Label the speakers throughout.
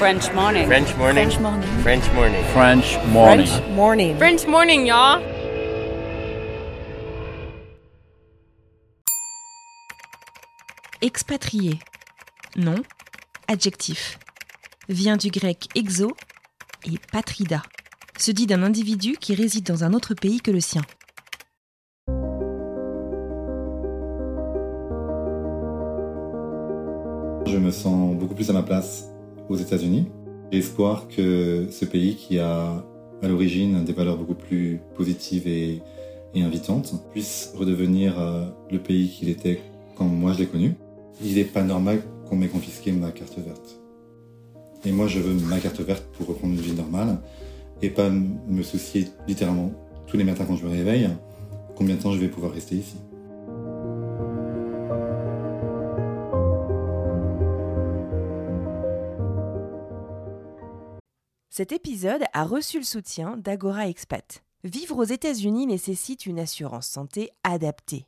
Speaker 1: French morning.
Speaker 2: French morning.
Speaker 1: French morning.
Speaker 2: French morning.
Speaker 3: French morning.
Speaker 4: French morning.
Speaker 5: French morning, y'all.
Speaker 6: Expatrié. Nom. Adjectif. Vient du grec exo et patrida. Se dit d'un individu qui réside dans un autre pays que le sien.
Speaker 7: Je me sens beaucoup plus à ma place aux États-Unis. J'ai que ce pays qui a à l'origine des valeurs beaucoup plus positives et, et invitantes puisse redevenir euh, le pays qu'il était quand moi je l'ai connu. Il n'est pas normal qu'on m'ait confisqué ma carte verte. Et moi je veux ma carte verte pour reprendre une vie normale et pas me soucier littéralement tous les matins quand je me réveille combien de temps je vais pouvoir rester ici.
Speaker 6: Cet épisode a reçu le soutien d'Agora Expat. Vivre aux États-Unis nécessite une assurance santé adaptée.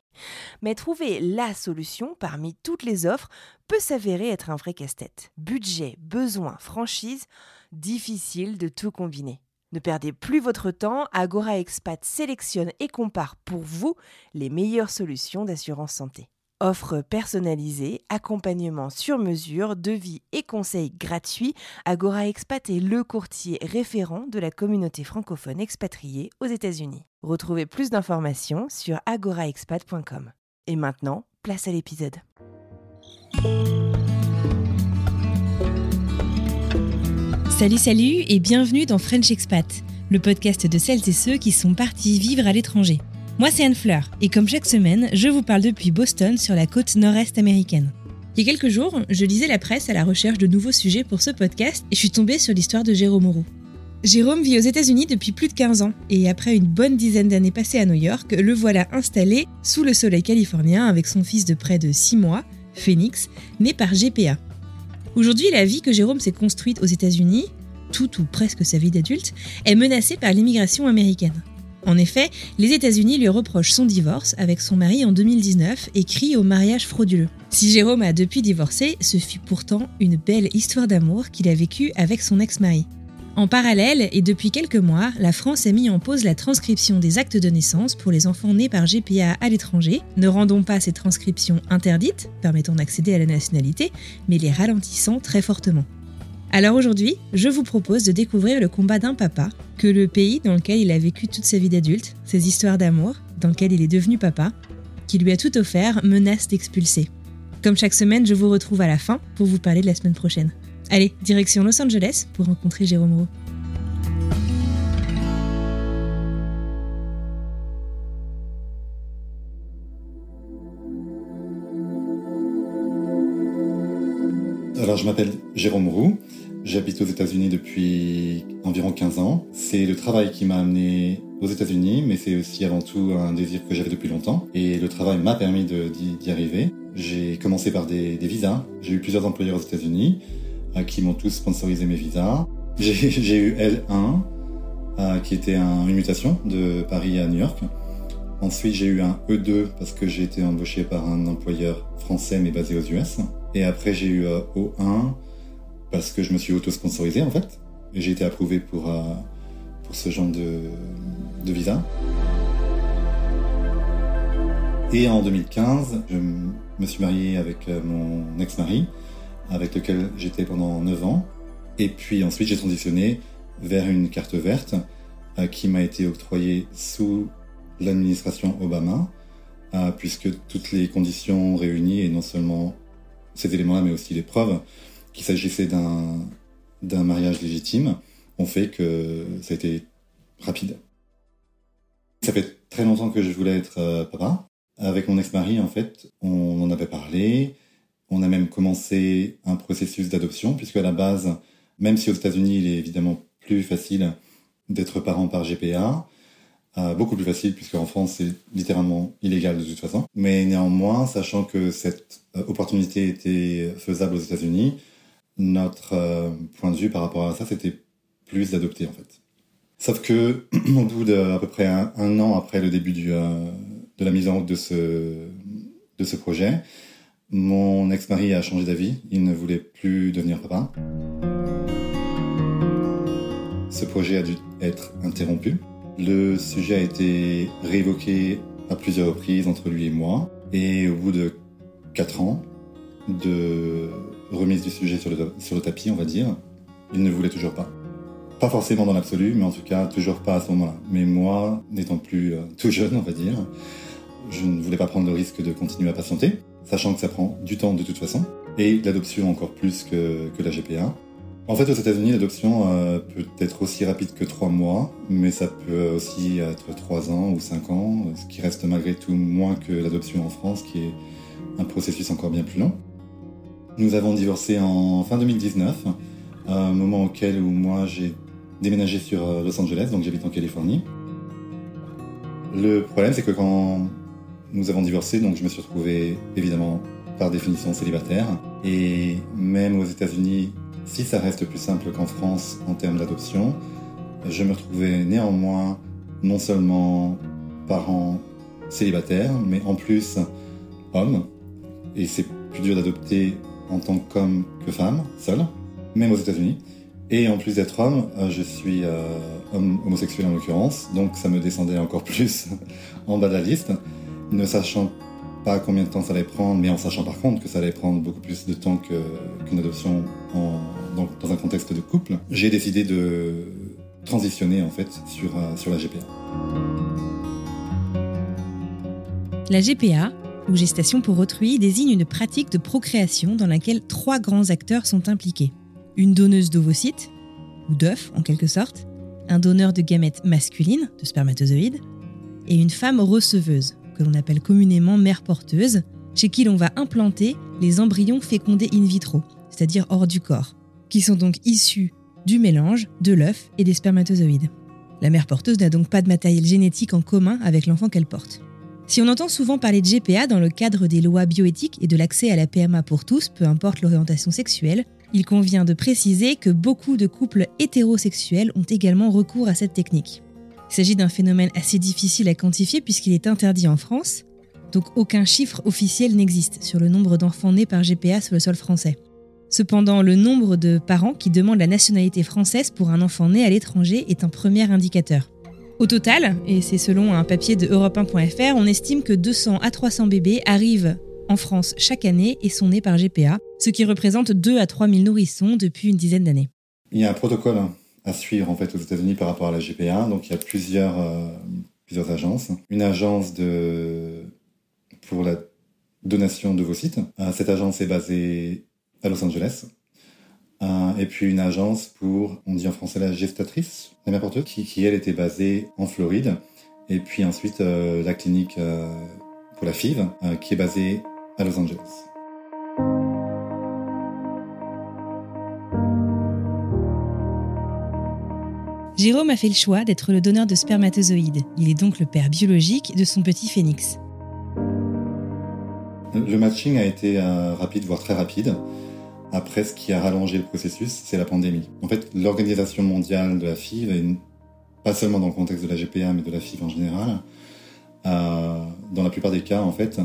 Speaker 6: Mais trouver la solution parmi toutes les offres peut s'avérer être un vrai casse-tête. Budget, besoins, franchise, difficile de tout combiner. Ne perdez plus votre temps, Agora Expat sélectionne et compare pour vous les meilleures solutions d'assurance santé. Offre personnalisée, accompagnement sur mesure, devis et conseils gratuits, Agora Expat est le courtier référent de la communauté francophone expatriée aux États-Unis. Retrouvez plus d'informations sur agoraexpat.com. Et maintenant, place à l'épisode.
Speaker 8: Salut, salut et bienvenue dans French Expat, le podcast de celles et ceux qui sont partis vivre à l'étranger. Moi, c'est Anne Fleur, et comme chaque semaine, je vous parle depuis Boston, sur la côte nord-est américaine. Il y a quelques jours, je lisais la presse à la recherche de nouveaux sujets pour ce podcast et je suis tombée sur l'histoire de Jérôme Roux. Jérôme vit aux États-Unis depuis plus de 15 ans et après une bonne dizaine d'années passées à New York, le voilà installé sous le soleil californien avec son fils de près de 6 mois, Phoenix, né par GPA. Aujourd'hui, la vie que Jérôme s'est construite aux États-Unis, toute ou presque sa vie d'adulte, est menacée par l'immigration américaine. En effet, les États-Unis lui reprochent son divorce avec son mari en 2019 et crient au mariage frauduleux. Si Jérôme a depuis divorcé, ce fut pourtant une belle histoire d'amour qu'il a vécue avec son ex-mari. En parallèle, et depuis quelques mois, la France a mis en pause la transcription des actes de naissance pour les enfants nés par GPA à l'étranger, ne rendant pas ces transcriptions interdites, permettant d'accéder à la nationalité, mais les ralentissant très fortement. Alors aujourd'hui, je vous propose de découvrir le combat d'un papa, que le pays dans lequel il a vécu toute sa vie d'adulte, ses histoires d'amour, dans lequel il est devenu papa, qui lui a tout offert, menace d'expulser. Comme chaque semaine, je vous retrouve à la fin pour vous parler de la semaine prochaine. Allez, direction Los Angeles pour rencontrer Jérôme Roux.
Speaker 7: Alors je m'appelle Jérôme Roux, j'habite aux États-Unis depuis environ 15 ans. C'est le travail qui m'a amené aux États-Unis, mais c'est aussi avant tout un désir que j'avais depuis longtemps. Et le travail m'a permis d'y arriver. J'ai commencé par des, visas. J'ai eu plusieurs employeurs aux États-Unis euh, qui m'ont tous sponsorisé mes visas. J'ai eu L1, euh, qui était un- une mutation de Paris à New York. Ensuite, j'ai eu un E2 parce que j'ai été embauché par un employeur français mais basé aux US. Et après, j'ai eu euh, O1 parce que je me suis auto-sponsorisé en fait. J'ai été approuvé pour, euh, pour ce genre de, de visa. Et en 2015, je me suis marié avec euh, mon ex-mari, avec lequel j'étais pendant 9 ans. Et puis ensuite, j'ai transitionné vers une carte verte euh, qui m'a été octroyée sous l'administration Obama, puisque toutes les conditions réunies, et non seulement ces éléments-là, mais aussi les preuves qu'il s'agissait d'un d'un mariage légitime, ont fait que ça a été rapide. Ça fait très longtemps que je voulais être euh, papa. Avec mon ex-mari, en fait, on en avait parlé. On a même commencé un processus d'adoption, puisque à la base, même si aux États-Unis, il est évidemment plus facile d'être parent par GPA, euh, beaucoup plus facile puisque en France c'est littéralement illégal de toute façon. Mais néanmoins, sachant que cette euh, opportunité était faisable aux États-Unis, notre euh, point de vue par rapport à ça, c'était plus d'adopter en fait. Sauf que au bout de à peu près un, an après le début du, euh, de la mise en route de ce de ce projet, mon ex-mari a changé d'avis. Il ne voulait plus devenir papa. ce projet a dû être interrompu. Le sujet a été réévoqué à plusieurs reprises entre lui et moi. Et au bout de quatre ans de remise du sujet sur le, tapis, on va dire, il ne voulait toujours pas. Pas forcément dans l'absolu, mais en tout cas toujours pas à ce moment-là. Mais moi, n'étant plus euh, tout jeune, on va dire, je ne voulais pas prendre le risque de continuer à patienter, sachant que ça prend du temps de toute façon, et l'adoption encore plus que, la GPA. En fait, aux États-Unis, l'adoption euh, peut être aussi rapide que trois mois, mais ça peut aussi être trois ans ou cinq ans, ce qui reste malgré tout moins que l'adoption en France, qui est un processus encore bien plus long. Nous avons divorcé en fin 2019, un moment auquel où moi j'ai déménagé sur euh, Los Angeles, donc j'habite en Californie. Le problème, c'est que quand nous avons divorcé, donc je me suis retrouvé évidemment par définition célibataire, et même aux États-Unis, si ça reste plus simple qu'en France en termes d'adoption, je me retrouvais néanmoins non seulement parent célibataire, mais en plus homme. Et c'est plus dur d'adopter en tant qu'homme que femme, seul, même aux États-Unis. Et en plus d'être homme, euh, je suis euh, homme homosexuel en l'occurrence, donc ça me descendait encore plus en bas de la liste, ne sachant pas combien de temps ça allait prendre, mais en sachant par contre que ça allait prendre beaucoup plus de temps qu'une adoption dans, un contexte de couple, j'ai décidé de transitionner en fait sur, euh, sur la GPA.
Speaker 8: La GPA, ou gestation pour autrui, désigne une pratique de procréation dans laquelle trois grands acteurs sont impliqués. Une donneuse d'ovocytes, ou d'œufs en quelque sorte, un donneur de gamètes masculines, de spermatozoïdes, et une femme receveuse, que l'on appelle communément mère porteuse, chez qui l'on va implanter les embryons fécondés in vitro, c'est-à-dire hors du corps, qui sont donc issus du mélange de l'œuf et des spermatozoïdes. La mère porteuse n'a donc pas de matériel génétique en commun avec l'enfant qu'elle porte. Si on entend souvent parler de GPA dans le cadre des lois bioéthiques et de l'accès à la PMA pour tous, peu importe l'orientation sexuelle, il convient de préciser que beaucoup de couples hétérosexuels ont également recours à cette technique. Il s'agit d'un phénomène assez difficile à quantifier puisqu'il est interdit en France, donc aucun chiffre officiel n'existe sur le nombre d'enfants nés par GPA sur le sol français. Cependant, le nombre de parents qui demandent la nationalité française pour un enfant né à l'étranger est un premier indicateur. Au total, et c'est selon un papier de Europe1.fr, on estime que 200 à 300 bébés arrivent en France chaque année et sont nés par GPA, ce qui représente 2 à 3 000 nourrissons depuis une dizaine d'années.
Speaker 7: Il y a un protocole à suivre en fait aux États-Unis par rapport à la GPA. Donc il y a plusieurs, euh, plusieurs agences. Une agence de pour la donation de vos sites. Euh, cette agence est basée à Los Angeles. Euh, et puis une agence pour, on dit en français la gestatrice, la mère porteuse, qui, qui elle était basée en Floride. Et puis ensuite la clinique pour la FIV, qui est basée à Los Angeles.
Speaker 8: Jérôme a fait le choix d'être le donneur de spermatozoïdes. Il est donc le père biologique de son petit phénix.
Speaker 7: Le matching a été euh, rapide, voire très rapide. Après, ce qui a rallongé le processus, c'est la pandémie. En fait, l'Organisation mondiale de la FIV, et pas seulement dans le contexte de la GPA, mais de la FIV en général, dans la plupart des cas, en fait,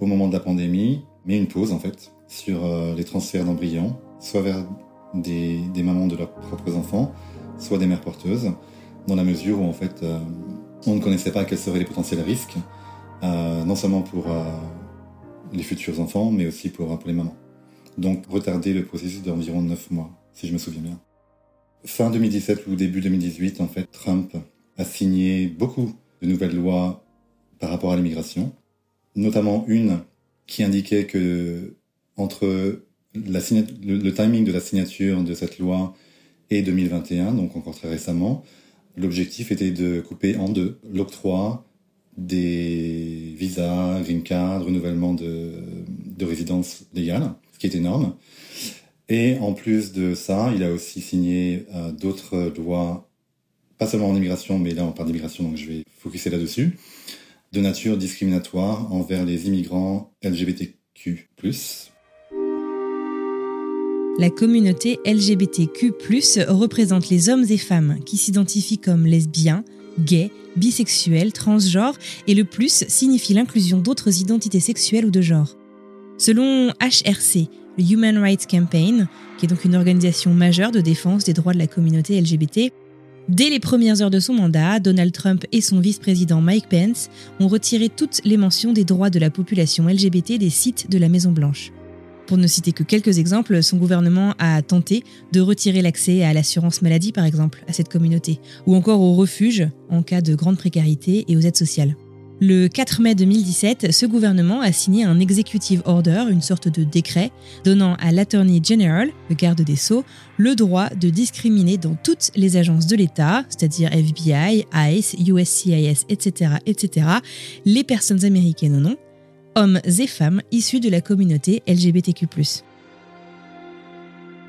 Speaker 7: au moment de la pandémie, met une pause, en fait, sur euh, les transferts d'embryons, soit vers des, mamans de leurs propres enfants, soit des mères porteuses, dans la mesure où en fait euh, on ne connaissait pas quels seraient les potentiels risques, euh, non seulement pour euh, les futurs enfants, mais aussi pour les mamans. Donc retarder le processus d'environ 9 mois, si je me souviens bien. Fin 2017 ou début 2018, en fait, Trump a signé beaucoup de nouvelles lois par rapport à l'immigration, notamment une qui indiquait que entre la le, le timing de la signature de cette loi et 2021, donc encore très récemment, l'objectif était de couper en deux l'octroi des visas, green card, renouvellement de, de résidence légale, qui est énorme. Et en plus de ça, il a aussi signé euh, d'autres lois, pas seulement en immigration, mais là on parle d'immigration, donc je vais focuser là-dessus, de nature discriminatoire envers les immigrants LGBTQ+,
Speaker 8: la communauté LGBTQ+, représente les hommes et femmes qui s'identifient comme lesbiens, gays, bisexuels, transgenres, et le plus signifie l'inclusion d'autres identités sexuelles ou de genre. Selon HRC, le Human Rights Campaign, qui est donc une organisation majeure de défense des droits de la communauté LGBT, Dès les premières heures de son mandat, Donald Trump et son vice-président Mike Pence ont retiré toutes les mentions des droits de la population LGBT des sites de la Maison-Blanche. Pour ne citer que quelques exemples, son gouvernement a tenté de retirer l'accès à l'assurance maladie, par exemple, à cette communauté, ou encore au refuge en cas de grande précarité et aux aides sociales. Le 4 mai 2017, ce gouvernement a signé un executive order, une sorte de décret, donnant à l'Attorney General, le garde des Sceaux, le droit de discriminer dans toutes les agences de l'État, c'est-à-dire FBI, ICE, USCIS, etc., etc., les personnes américaines ou non, hommes et femmes issus de la communauté LGBTQ+.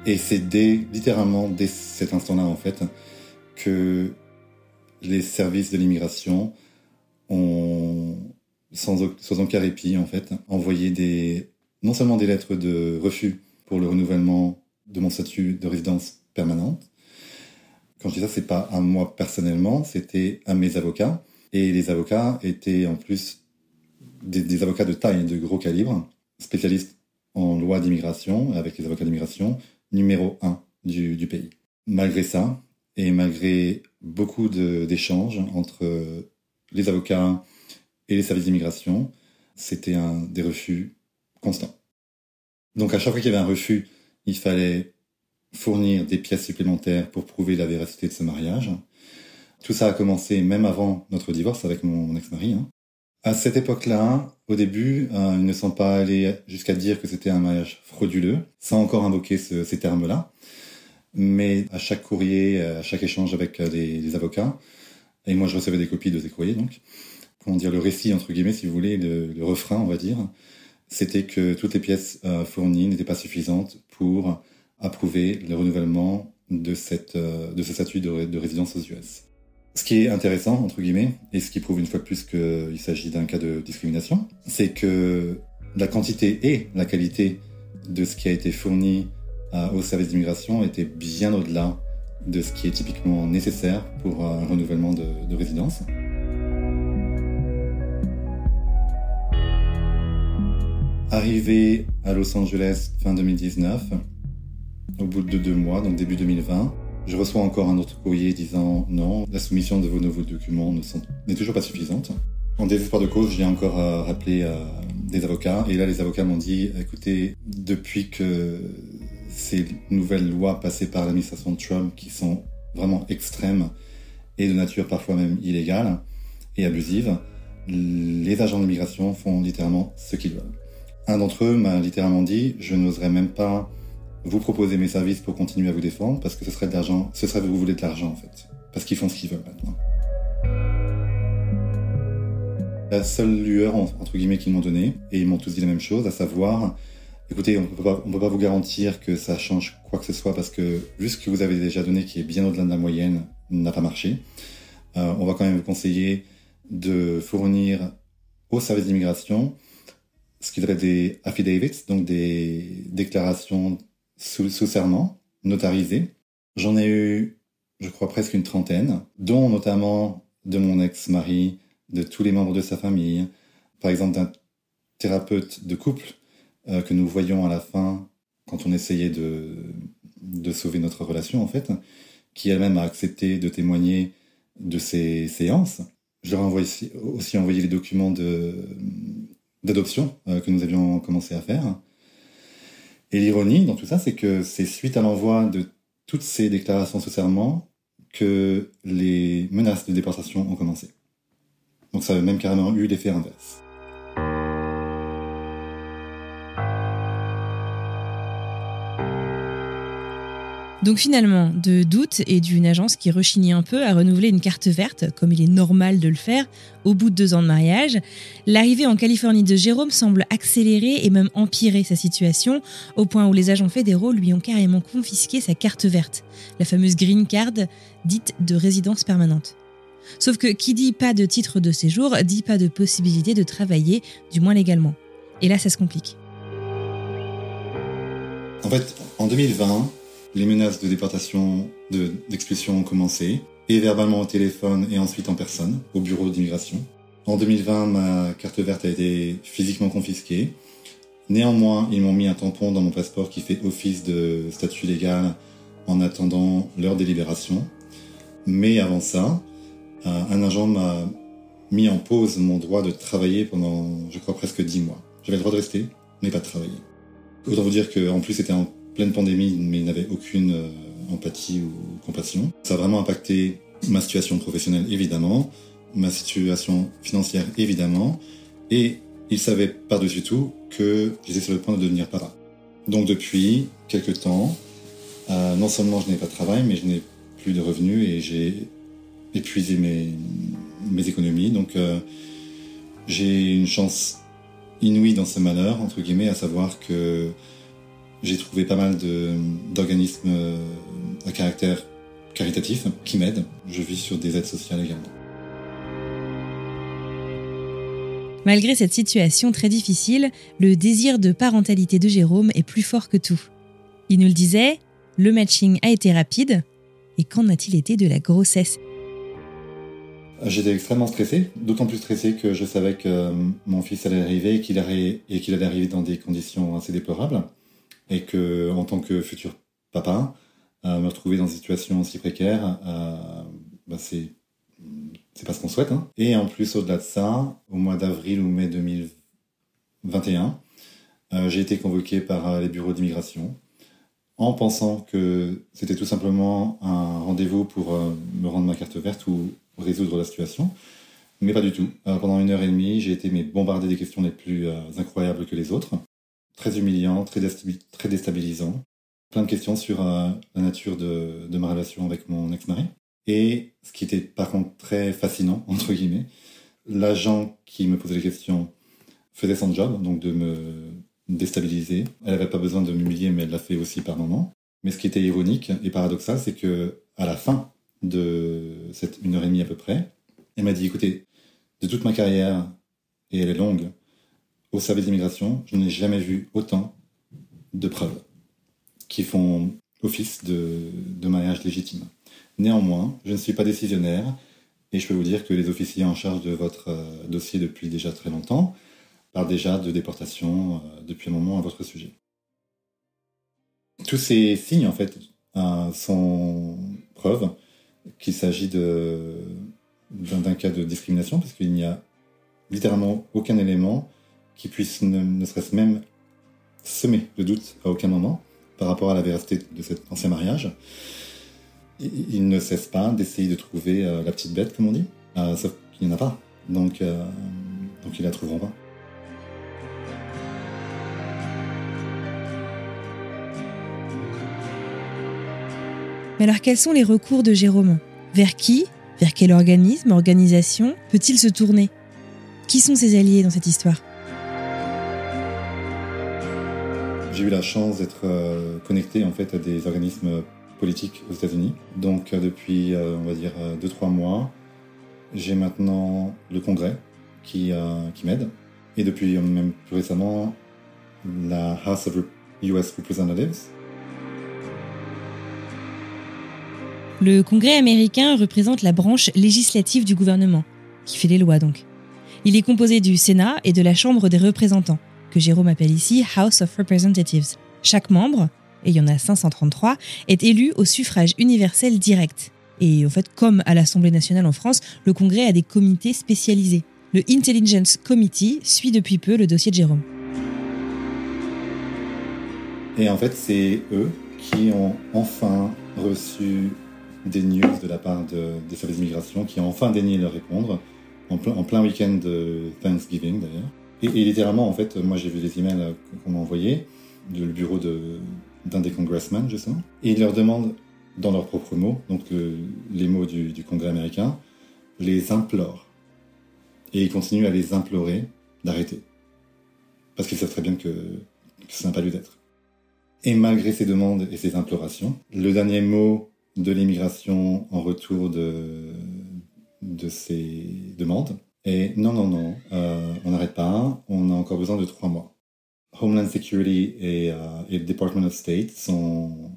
Speaker 7: Et c'est dès, littéralement dès cet instant-là, en fait, que les services de l'immigration ont, sans, aucun répit, en fait, envoyé des, non seulement des lettres de refus pour le renouvellement de mon statut de résidence permanente. Quand je dis ça, c'est pas à moi personnellement, c'était à mes avocats. Et les avocats étaient en plus des, avocats de taille, de gros calibre, spécialistes en loi d'immigration, avec les avocats d'immigration, numéro un du, pays. Malgré ça, et malgré beaucoup d'échanges entre les avocats et les services d'immigration, c'était un des refus constants. Donc à chaque fois qu'il y avait un refus, il fallait fournir des pièces supplémentaires pour prouver la véracité de ce mariage. Tout ça a commencé même avant notre divorce avec mon ex-mari. Hein. À cette époque-là, au début, euh, ils ne sont pas allés jusqu'à dire que c'était un mariage frauduleux, sans encore invoquer ces termes-là. Mais à chaque courrier, à chaque échange avec euh, les, avocats, et moi je recevais des copies de ces courriers, donc, comment dire, le récit, entre guillemets, si vous voulez, le, refrain, on va dire, c'était que toutes les pièces euh, fournies n'étaient pas suffisantes pour approuver le renouvellement de, cette, de ce statut de, de résidence aux US. Ce qui est intéressant, entre guillemets, et ce qui prouve une fois de plus qu'il s'agit d'un cas de discrimination, c'est que la quantité et la qualité de ce qui a été fourni euh, au service d'immigration était bien au-delà de ce qui est typiquement nécessaire pour un renouvellement de, de résidence. Arrivé à Los Angeles fin 2019, au bout de deux mois, donc début 2020, je reçois encore un autre courrier disant non, la soumission de vos nouveaux documents n'est toujours pas suffisante. En désespoir de cause, j'ai encore euh, rappelé euh, des avocats et là les avocats m'ont dit écoutez, depuis que ces nouvelles lois passées par l'administration Trump qui sont vraiment extrêmes et de nature parfois même illégale et abusive, les agents d'immigration font littéralement ce qu'ils veulent. Un d'entre eux m'a littéralement dit je n'oserais même pas vous proposez mes services pour continuer à vous défendre parce que ce serait de l'argent, ce serait vous voulez de l'argent en fait, parce qu'ils font ce qu'ils veulent maintenant. La seule lueur entre guillemets qu'ils m'ont donnée et ils m'ont tous dit la même chose, à savoir, écoutez, on peut pas, on peut pas vous garantir que ça change quoi que ce soit parce que vu ce que vous avez déjà donné, qui est bien au-delà de la moyenne, n'a pas marché. Euh, on va quand même vous conseiller de fournir au service d'immigration ce qu'ils appellent des affidavits, donc des déclarations sous, serment, notarisé. J'en ai eu, je crois, presque une trentaine, dont notamment de mon ex-mari, de tous les membres de sa famille, par exemple d'un thérapeute de couple euh, que nous voyions à la fin quand on essayait de, sauver notre relation en fait, qui elle-même a accepté de témoigner de ces séances. Je leur ai aussi, aussi envoyé les documents d'adoption euh, que nous avions commencé à faire. Et l'ironie dans tout ça, c'est que c'est suite à l'envoi de toutes ces déclarations sous serment que les menaces de déportation ont commencé. Donc ça a même carrément eu l'effet inverse.
Speaker 8: Donc finalement, de doute et d'une agence qui rechignait un peu à renouveler une carte verte, comme il est normal de le faire, au bout de deux ans de mariage, l'arrivée en Californie de Jérôme semble accélérer et même empirer sa situation, au point où les agents fédéraux lui ont carrément confisqué sa carte verte, la fameuse green card dite de résidence permanente. Sauf que qui dit pas de titre de séjour dit pas de possibilité de travailler, du moins légalement. Et là, ça se complique.
Speaker 7: En fait, en 2020, les menaces de déportation, d'expulsion ont commencé, et verbalement au téléphone et ensuite en personne, au bureau d'immigration. En 2020, ma carte verte a été physiquement confisquée. Néanmoins, ils m'ont mis un tampon dans mon passeport qui fait office de statut légal en attendant leur délibération. Mais avant ça, un agent m'a mis en pause mon droit de travailler pendant, je crois, presque dix mois. J'avais le droit de rester, mais pas de travailler. Autant vous dire qu'en plus c'était en pleine pandémie, mais il n'avait aucune euh, empathie ou compassion. Ça a vraiment impacté ma situation professionnelle, évidemment, ma situation financière, évidemment, et il savait par-dessus tout que j'étais sur le point de devenir parent. Donc depuis quelques temps, euh, non seulement je n'ai pas de travail, mais je n'ai plus de revenus et j'ai épuisé mes, mes économies. Donc euh, j'ai une chance inouïe dans ce malheur, entre guillemets, à savoir que j'ai trouvé pas mal d'organismes euh, à caractère caritatif qui m'aident. Je vis sur des aides sociales également.
Speaker 8: Malgré cette situation très difficile, le désir de parentalité de Jérôme est plus fort que tout. Il nous le disait, le matching a été rapide. Et qu'en a-t-il été de la grossesse?
Speaker 7: J'étais extrêmement stressé, d'autant plus stressé que je savais que euh, mon fils allait arriver et qu'il allait, allait arriver dans des conditions assez déplorables. Et que, en tant que futur papa, euh, me retrouver dans une situation aussi précaire, euh, bah c'est, pas ce qu'on souhaite. Hein. Et en plus, au-delà de ça, au mois d'avril ou mai 2021, j'ai été convoqué par les bureaux d'immigration en pensant que c'était tout simplement un rendez-vous pour me rendre ma carte verte ou résoudre la situation. Mais pas du tout. Euh, pendant une heure et demie, j'ai été bombardé des questions les plus euh, incroyables que les autres. Très humiliant, très, très déstabilisant. Plein de questions sur euh, la nature de, ma relation avec mon ex-mari. Et ce qui était par contre très fascinant, entre guillemets, l'agent qui me posait les questions faisait son job, donc de me déstabiliser. Elle n'avait pas besoin de m'humilier, mais elle l'a fait aussi par moments. Mais ce qui était ironique et paradoxal, c'est que à la fin de cette une heure et demie à peu près. Elle m'a dit, écoutez, de toute ma carrière, et elle est longue, au service d'immigration, je n'ai jamais vu autant de preuves qui font office de, mariage légitime. Néanmoins, je ne suis pas décisionnaire et je peux vous dire que les officiers en charge de votre euh, dossier depuis déjà très longtemps parlent déjà de déportation euh, depuis un moment à votre sujet. Tous ces signes, en fait, euh, sont preuves qu'il s'agit d'un cas de discrimination, parce qu'il n'y a littéralement aucun élément qui puisse ne, serait-ce même semer de doute à aucun moment par rapport à la véracité de cet ancien mariage. Il, ne cesse pas d'essayer de trouver euh, la petite bête, comme on dit, euh, sauf qu'il n'y en a pas. Donc, euh, donc la trouveront pas.
Speaker 8: Mais alors quels sont les recours de Jérôme? Vers qui? Vers quel organisme, organisation peut-il se tourner? Qui sont ses alliés dans cette histoire?
Speaker 7: J'ai eu la chance d'être euh, connecté en fait à des organismes politiques aux États-Unis. Donc euh, depuis, euh, on va dire, 2-3 mois, j'ai maintenant le Congrès qui, qui m'aide. Et depuis même plus récemment, la House of US Representatives,
Speaker 8: Le Congrès américain représente la branche législative du gouvernement, qui fait les lois donc. Il est composé du Sénat et de la Chambre des représentants, que Jérôme appelle ici House of Representatives. Chaque membre, et il y en a 533, est élu au suffrage universel direct. Et en fait, comme à l'Assemblée nationale en France, le Congrès a des comités spécialisés. Le Intelligence Committee suit depuis peu le dossier de Jérôme.
Speaker 7: Et en fait, c'est eux qui ont enfin reçu des news de la part des services d'immigration qui ont enfin daigné leur répondre, en plein week-end de Thanksgiving d'ailleurs. Et, littéralement, en fait, moi j'ai vu les emails qu'on m'a envoyés du bureau d'un des congressmen, justement, et ils leur demandent, dans leurs propres mots, donc les mots du, Congrès américain, les implorent. Et ils continuent à les implorer d'arrêter. Parce qu'ils savent très bien que, que ça n'a pas lieu d'être. Et malgré ces demandes et ces implorations, le dernier mot de l'immigration en retour de, de ces demandes. Et non, non, non, euh, on n'arrête pas, on a encore besoin de trois mois. Homeland Security et, euh, et le Department of State sont,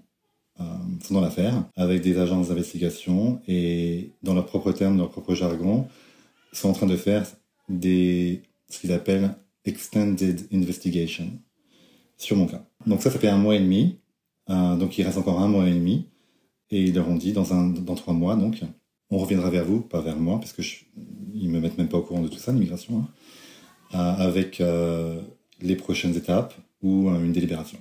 Speaker 7: euh, sont dans l'affaire avec des agences d'investigation et dans leurs propres termes, leur propre jargon, sont en train de faire des, ce qu'ils appellent Extended Investigation sur mon cas. Donc ça, ça fait un mois et demi. donc il reste encore un mois et demi. Et ils leur ont dit dans, un, dans trois mois, donc, on reviendra vers vous, pas vers moi, parce que je, ils me mettent même pas au courant de tout ça, l'immigration, hein, euh, avec euh, les prochaines étapes ou euh, une délibération.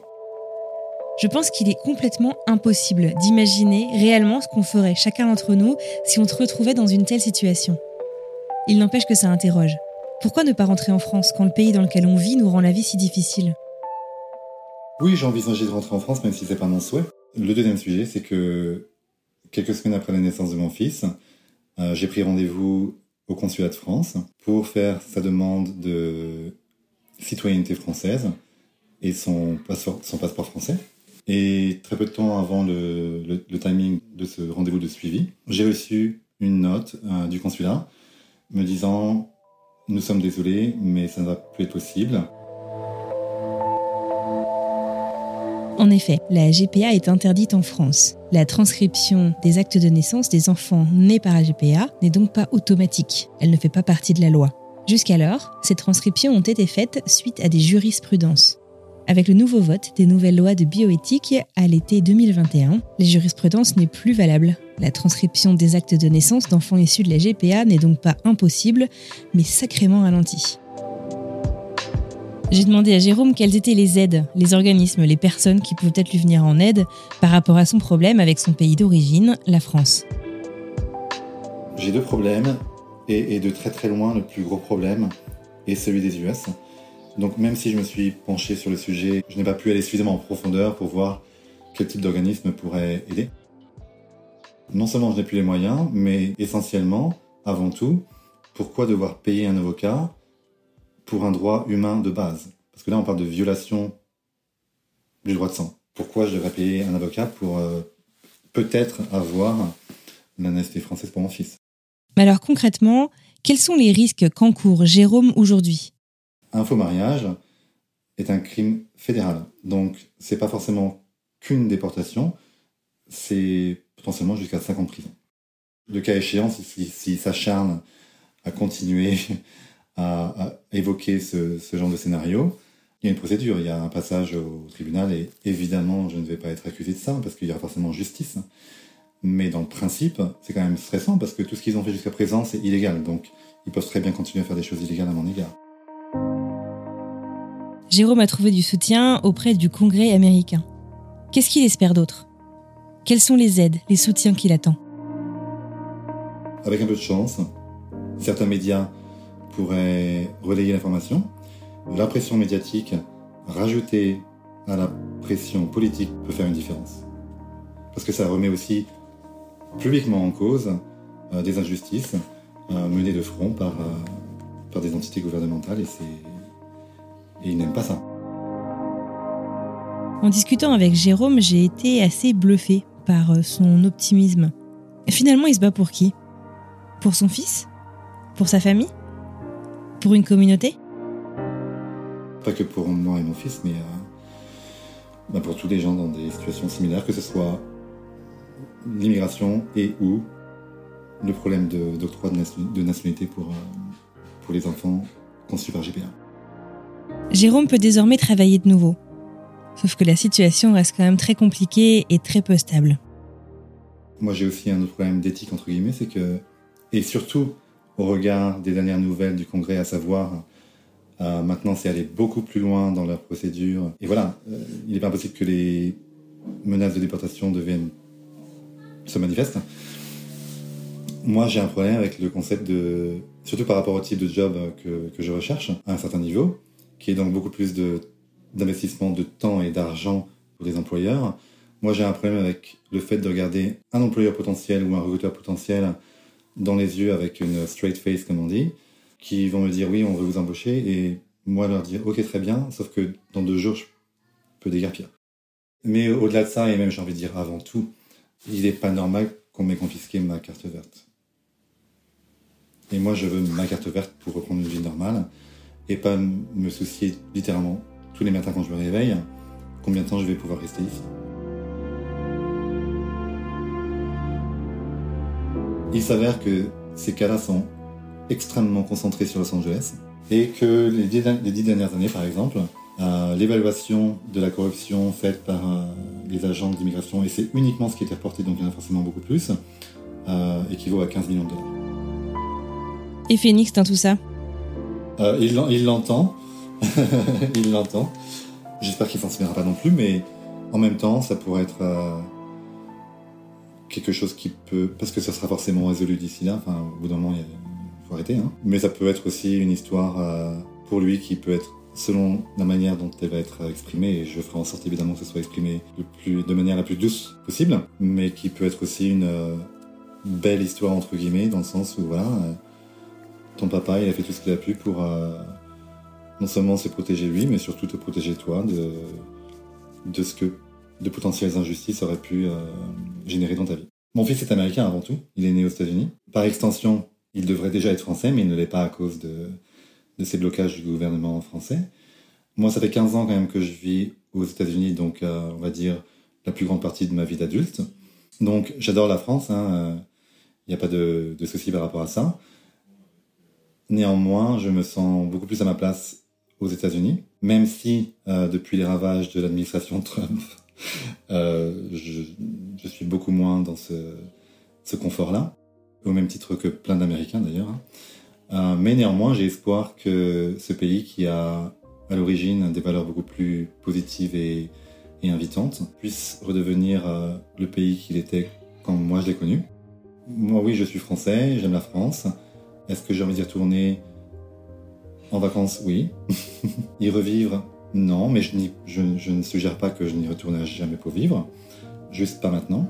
Speaker 8: Je pense qu'il est complètement impossible d'imaginer réellement ce qu'on ferait chacun d'entre nous si on se retrouvait dans une telle situation. Il n'empêche que ça interroge. Pourquoi ne pas rentrer en France quand le pays dans lequel on vit nous rend la vie si difficile?
Speaker 7: Oui, j'ai envisagé de rentrer en France, même si c'est pas mon souhait. Le deuxième sujet, c'est que quelques semaines après la naissance de mon fils, euh, j'ai pris rendez-vous au consulat de France pour faire sa demande de citoyenneté française et son passeport, français. Et très peu de temps avant le, le, timing de ce rendez-vous de suivi, j'ai reçu une note euh, du consulat me disant Nous sommes désolés, mais ça ne va plus être possible.
Speaker 8: En effet, la GPA est interdite en France. La transcription des actes de naissance des enfants nés par la GPA n'est donc pas automatique. Elle ne fait pas partie de la loi. Jusqu'alors, ces transcriptions ont été faites suite à des jurisprudences. Avec le nouveau vote des nouvelles lois de bioéthique à l'été 2021, la jurisprudence n'est plus valable. La transcription des actes de naissance d'enfants issus de la GPA n'est donc pas impossible, mais sacrément ralentie. J'ai demandé à Jérôme quelles étaient les aides, les organismes, les personnes qui pouvaient peut-être lui venir en aide par rapport à son problème avec son pays d'origine, la France.
Speaker 7: J'ai deux problèmes, et, de très très loin, le plus gros problème est celui des US. Donc même si je me suis penché sur le sujet, je n'ai pas pu aller suffisamment en profondeur pour voir quel type d'organisme pourrait aider. Non seulement je n'ai plus les moyens, mais essentiellement, avant tout, pourquoi devoir payer un avocat pour un droit humain de base Parce que là, on parle de violation du droit de sang. Pourquoi je devrais payer un avocat pour euh, peut-être avoir nationalité française pour mon fils?
Speaker 8: Mais alors concrètement, quels sont les risques qu'encourt Jérôme aujourd'hui?
Speaker 7: Un faux mariage est un crime fédéral. Donc, c'est pas forcément qu'une déportation, c'est potentiellement jusqu'à 5 ans de prison. Le cas échéant, s'il si, s'acharne à continuer à, évoquer ce, genre de scénario, il y a une procédure, il y a un passage au tribunal et évidemment, je ne vais pas être accusé de ça parce qu'il y aura forcément justice. Mais dans le principe, c'est quand même stressant parce que tout ce qu'ils ont fait jusqu'à présent, c'est illégal. Donc, ils peuvent très bien continuer à faire des choses illégales à mon égard.
Speaker 8: Jérôme a trouvé du soutien auprès du Congrès américain. Qu'est-ce qu'il espère d'autre? Quelles sont les aides, les soutiens qu'il attend?
Speaker 7: Avec un peu de chance, certains médias pourrait relayer l'information. La pression médiatique rajoutée à la pression politique peut faire une différence. Parce que ça remet aussi publiquement en cause euh, des injustices euh, menées de front par, euh, par des entités gouvernementales et, et ils n'aiment pas ça.
Speaker 8: En discutant avec Jérôme, j'ai été assez bluffé par son optimisme. Finalement, il se bat pour qui? Pour son fils? Pour sa famille? Pour une communauté
Speaker 7: Pas que pour moi et mon fils, mais euh, bah, pour tous les gens dans des situations similaires, que ce soit l'immigration et ou le problème d'octroi de, nationalité pour, euh, pour les enfants conçus par GPA.
Speaker 8: Jérôme peut désormais travailler de nouveau. Sauf que la situation reste quand même très compliquée et très peu stable.
Speaker 7: Moi j'ai aussi un autre problème d'éthique entre guillemets, c'est que, et surtout au regard des dernières nouvelles du Congrès, à savoir euh, maintenant c'est aller beaucoup plus loin dans leur procédure. Et voilà, euh, il n'est pas possible que les menaces de déportation deviennent se manifestent. Moi j'ai un problème avec le concept de, surtout par rapport au type de job que, que je recherche à un certain niveau, qui est donc beaucoup plus d'investissement de temps et d'argent pour les employeurs. Moi j'ai un problème avec le fait de regarder un employeur potentiel ou un recruteur potentiel dans les yeux avec une straight face, comme on dit, qui vont me dire oui, on veut vous embaucher, et moi leur dire ok, très bien, sauf que dans deux jours, je peux déguerpir. Mais au-delà de ça, et même j'ai envie de dire avant tout, il n'est pas normal qu'on m'ait confisqué ma carte verte. Et moi, je veux ma carte verte pour reprendre une vie normale et pas me soucier littéralement tous les matins quand je me réveille combien de temps je vais pouvoir rester ici. Il s'avère que ces cas-là sont extrêmement concentrés sur Los Angeles et que les dix, dernières années, par exemple, euh, l'évaluation de la corruption faite par euh, les agents d'immigration, et c'est uniquement ce qui était reporté, donc il y en a forcément beaucoup plus, euh, équivaut à 15 millions de dollars.
Speaker 8: Et Phoenix dans tout ça?
Speaker 7: Il l'entend. il l'entend. J'espère qu'il s'en souviendra pas non plus, mais en même temps, ça pourrait être quelque chose qui peut... Parce que ça sera forcément résolu d'ici là. Enfin, au bout d'un moment, il faut arrêter. Hein. Mais ça peut être aussi une histoire euh, pour lui qui peut être selon la manière dont elle va être exprimée, et je ferai en sorte évidemment que ce soit exprimé de manière la plus douce possible, mais qui peut être aussi une euh, belle histoire entre guillemets, dans le sens où voilà, euh, ton papa il a fait tout ce qu'il a pu pour non seulement se protéger lui, mais surtout te protéger toi de, de ce que de potentielles injustices auraient pu générer dans ta vie. Mon fils est américain avant tout, il est né aux États-Unis. Par extension, il devrait déjà être français, mais il ne l'est pas à cause de ces blocages du gouvernement français. Moi, ça fait 15 ans quand même que je vis aux États-Unis, donc euh, on va dire la plus grande partie de ma vie d'adulte. Donc j'adore la France, il hein, n'y euh, a pas de, souci par rapport à ça. Néanmoins, je me sens beaucoup plus à ma place aux États-Unis, même si euh, depuis les ravages de l'administration Trump, je, je, suis beaucoup moins dans ce, ce confort-là, au même titre que plein d'Américains d'ailleurs. Hein. Euh, mais néanmoins, j'ai espoir que ce pays qui a à l'origine des valeurs beaucoup plus positives et, invitantes puisse redevenir euh, le pays qu'il était quand moi je l'ai connu. Moi, oui, je suis français, j'aime la France. Est-ce que j'ai envie d'y retourner en vacances? Oui. y revivre Non, mais je, ne suggère pas que je n'y retournerai jamais pour vivre. Juste pas maintenant.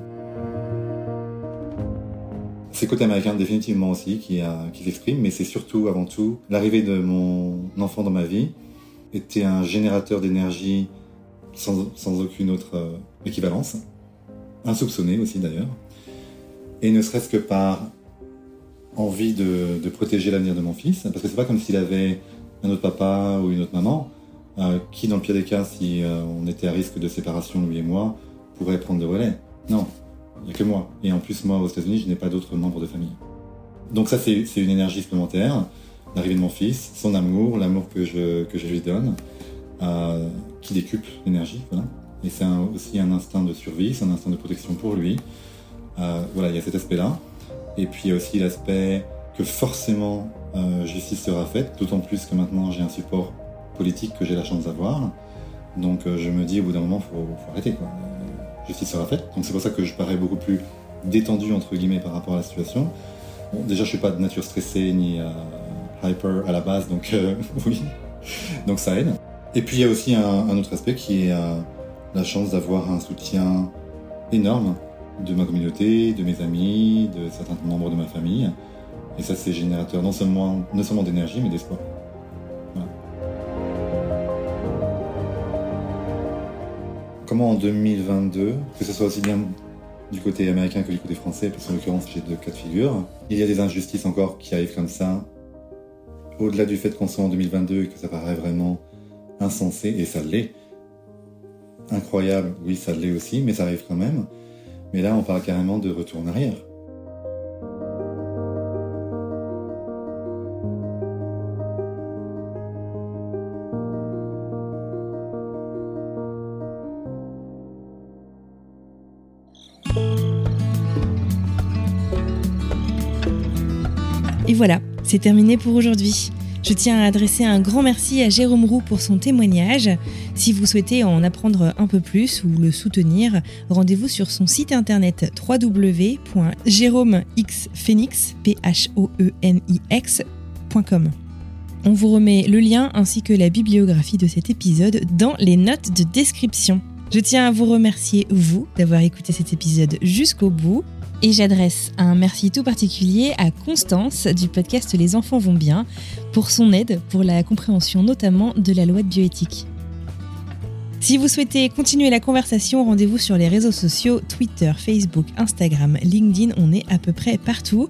Speaker 7: C'est côté américain définitivement aussi qui, a, qui mais c'est surtout avant tout l'arrivée de mon enfant dans ma vie était un générateur d'énergie sans, sans, aucune autre euh, équivalence, insoupçonné aussi d'ailleurs, et ne serait-ce que par envie de, de protéger l'avenir de mon fils, parce que c'est pas comme s'il avait un autre papa ou une autre maman, euh, qui dans le pire des cas, si euh, on était à risque de séparation lui et moi, pourrait prendre le relais? Non, il n'y a que moi. Et en plus, moi, aux États-Unis, je n'ai pas d'autres membres de famille. Donc ça, c'est une énergie supplémentaire. L'arrivée de mon fils, son amour, l'amour que je, que je lui donne, euh, qui décuple l'énergie. Voilà. Et c'est aussi un instinct de survie, c'est un instinct de protection pour lui. Euh, voilà, il y a cet aspect-là. Et puis il y a aussi l'aspect que forcément euh, justice sera faite, d'autant plus que maintenant j'ai un support politique que j'ai la chance d'avoir. Donc euh, je me dis au bout d'un moment, faut, faut arrêter. Quoi justice sera faite. Donc c'est pour ça que je parais beaucoup plus détendu entre guillemets par rapport à la situation. Déjà je suis pas de nature stressée ni euh, hyper à la base, donc euh, oui, donc ça aide. Et puis il y a aussi un, autre aspect qui est euh, la chance d'avoir un soutien énorme de ma communauté, de mes amis, de certains membres de ma famille. Et ça c'est générateur non seulement, non seulement d'énergie mais d'espoir. Comment en 2022, que ce soit aussi bien du côté américain que du côté français, parce qu'en l'occurrence j'ai deux cas de figure, il y a des injustices encore qui arrivent comme ça, au-delà du fait qu'on soit en 2022 et que ça paraît vraiment insensé, et ça l'est, incroyable, oui ça l'est aussi, mais ça arrive quand même, mais là on parle carrément de retour en arrière.
Speaker 8: C'est terminé pour aujourd'hui. Je tiens à adresser un grand merci à Jérôme Roux pour son témoignage. Si vous souhaitez en apprendre un peu plus ou le soutenir, rendez-vous sur son site internet www.jérômexphénix.com. On vous remet le lien ainsi que la bibliographie de cet épisode dans les notes de description. Je tiens à vous remercier, vous, d'avoir écouté cet épisode jusqu'au bout. Et j'adresse un merci tout particulier à Constance du podcast Les enfants vont bien pour son aide pour la compréhension notamment de la loi de bioéthique. Si vous souhaitez continuer la conversation, rendez-vous sur les réseaux sociaux Twitter, Facebook, Instagram, LinkedIn, on est à peu près partout.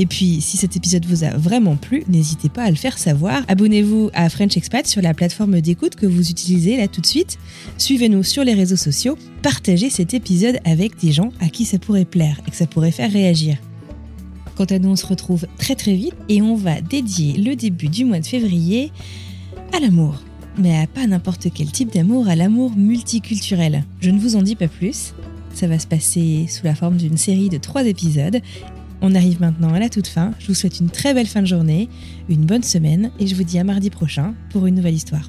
Speaker 8: Et puis, si cet épisode vous a vraiment plu, n'hésitez pas à le faire savoir. Abonnez-vous à French Expat sur la plateforme d'écoute que vous utilisez là tout de suite. Suivez-nous sur les réseaux sociaux. Partagez cet épisode avec des gens à qui ça pourrait plaire et que ça pourrait faire réagir. Quant à nous, on se retrouve très très vite et on va dédier le début du mois de février à l'amour. mais à pas n'importe quel type d'amour, à l'amour multiculturel. Je ne vous en dis pas plus. Ça va se passer sous la forme d'une série de trois épisodes. On arrive maintenant à la toute fin. Je vous souhaite une très belle fin de journée, une bonne semaine et je vous dis à mardi prochain pour une nouvelle histoire.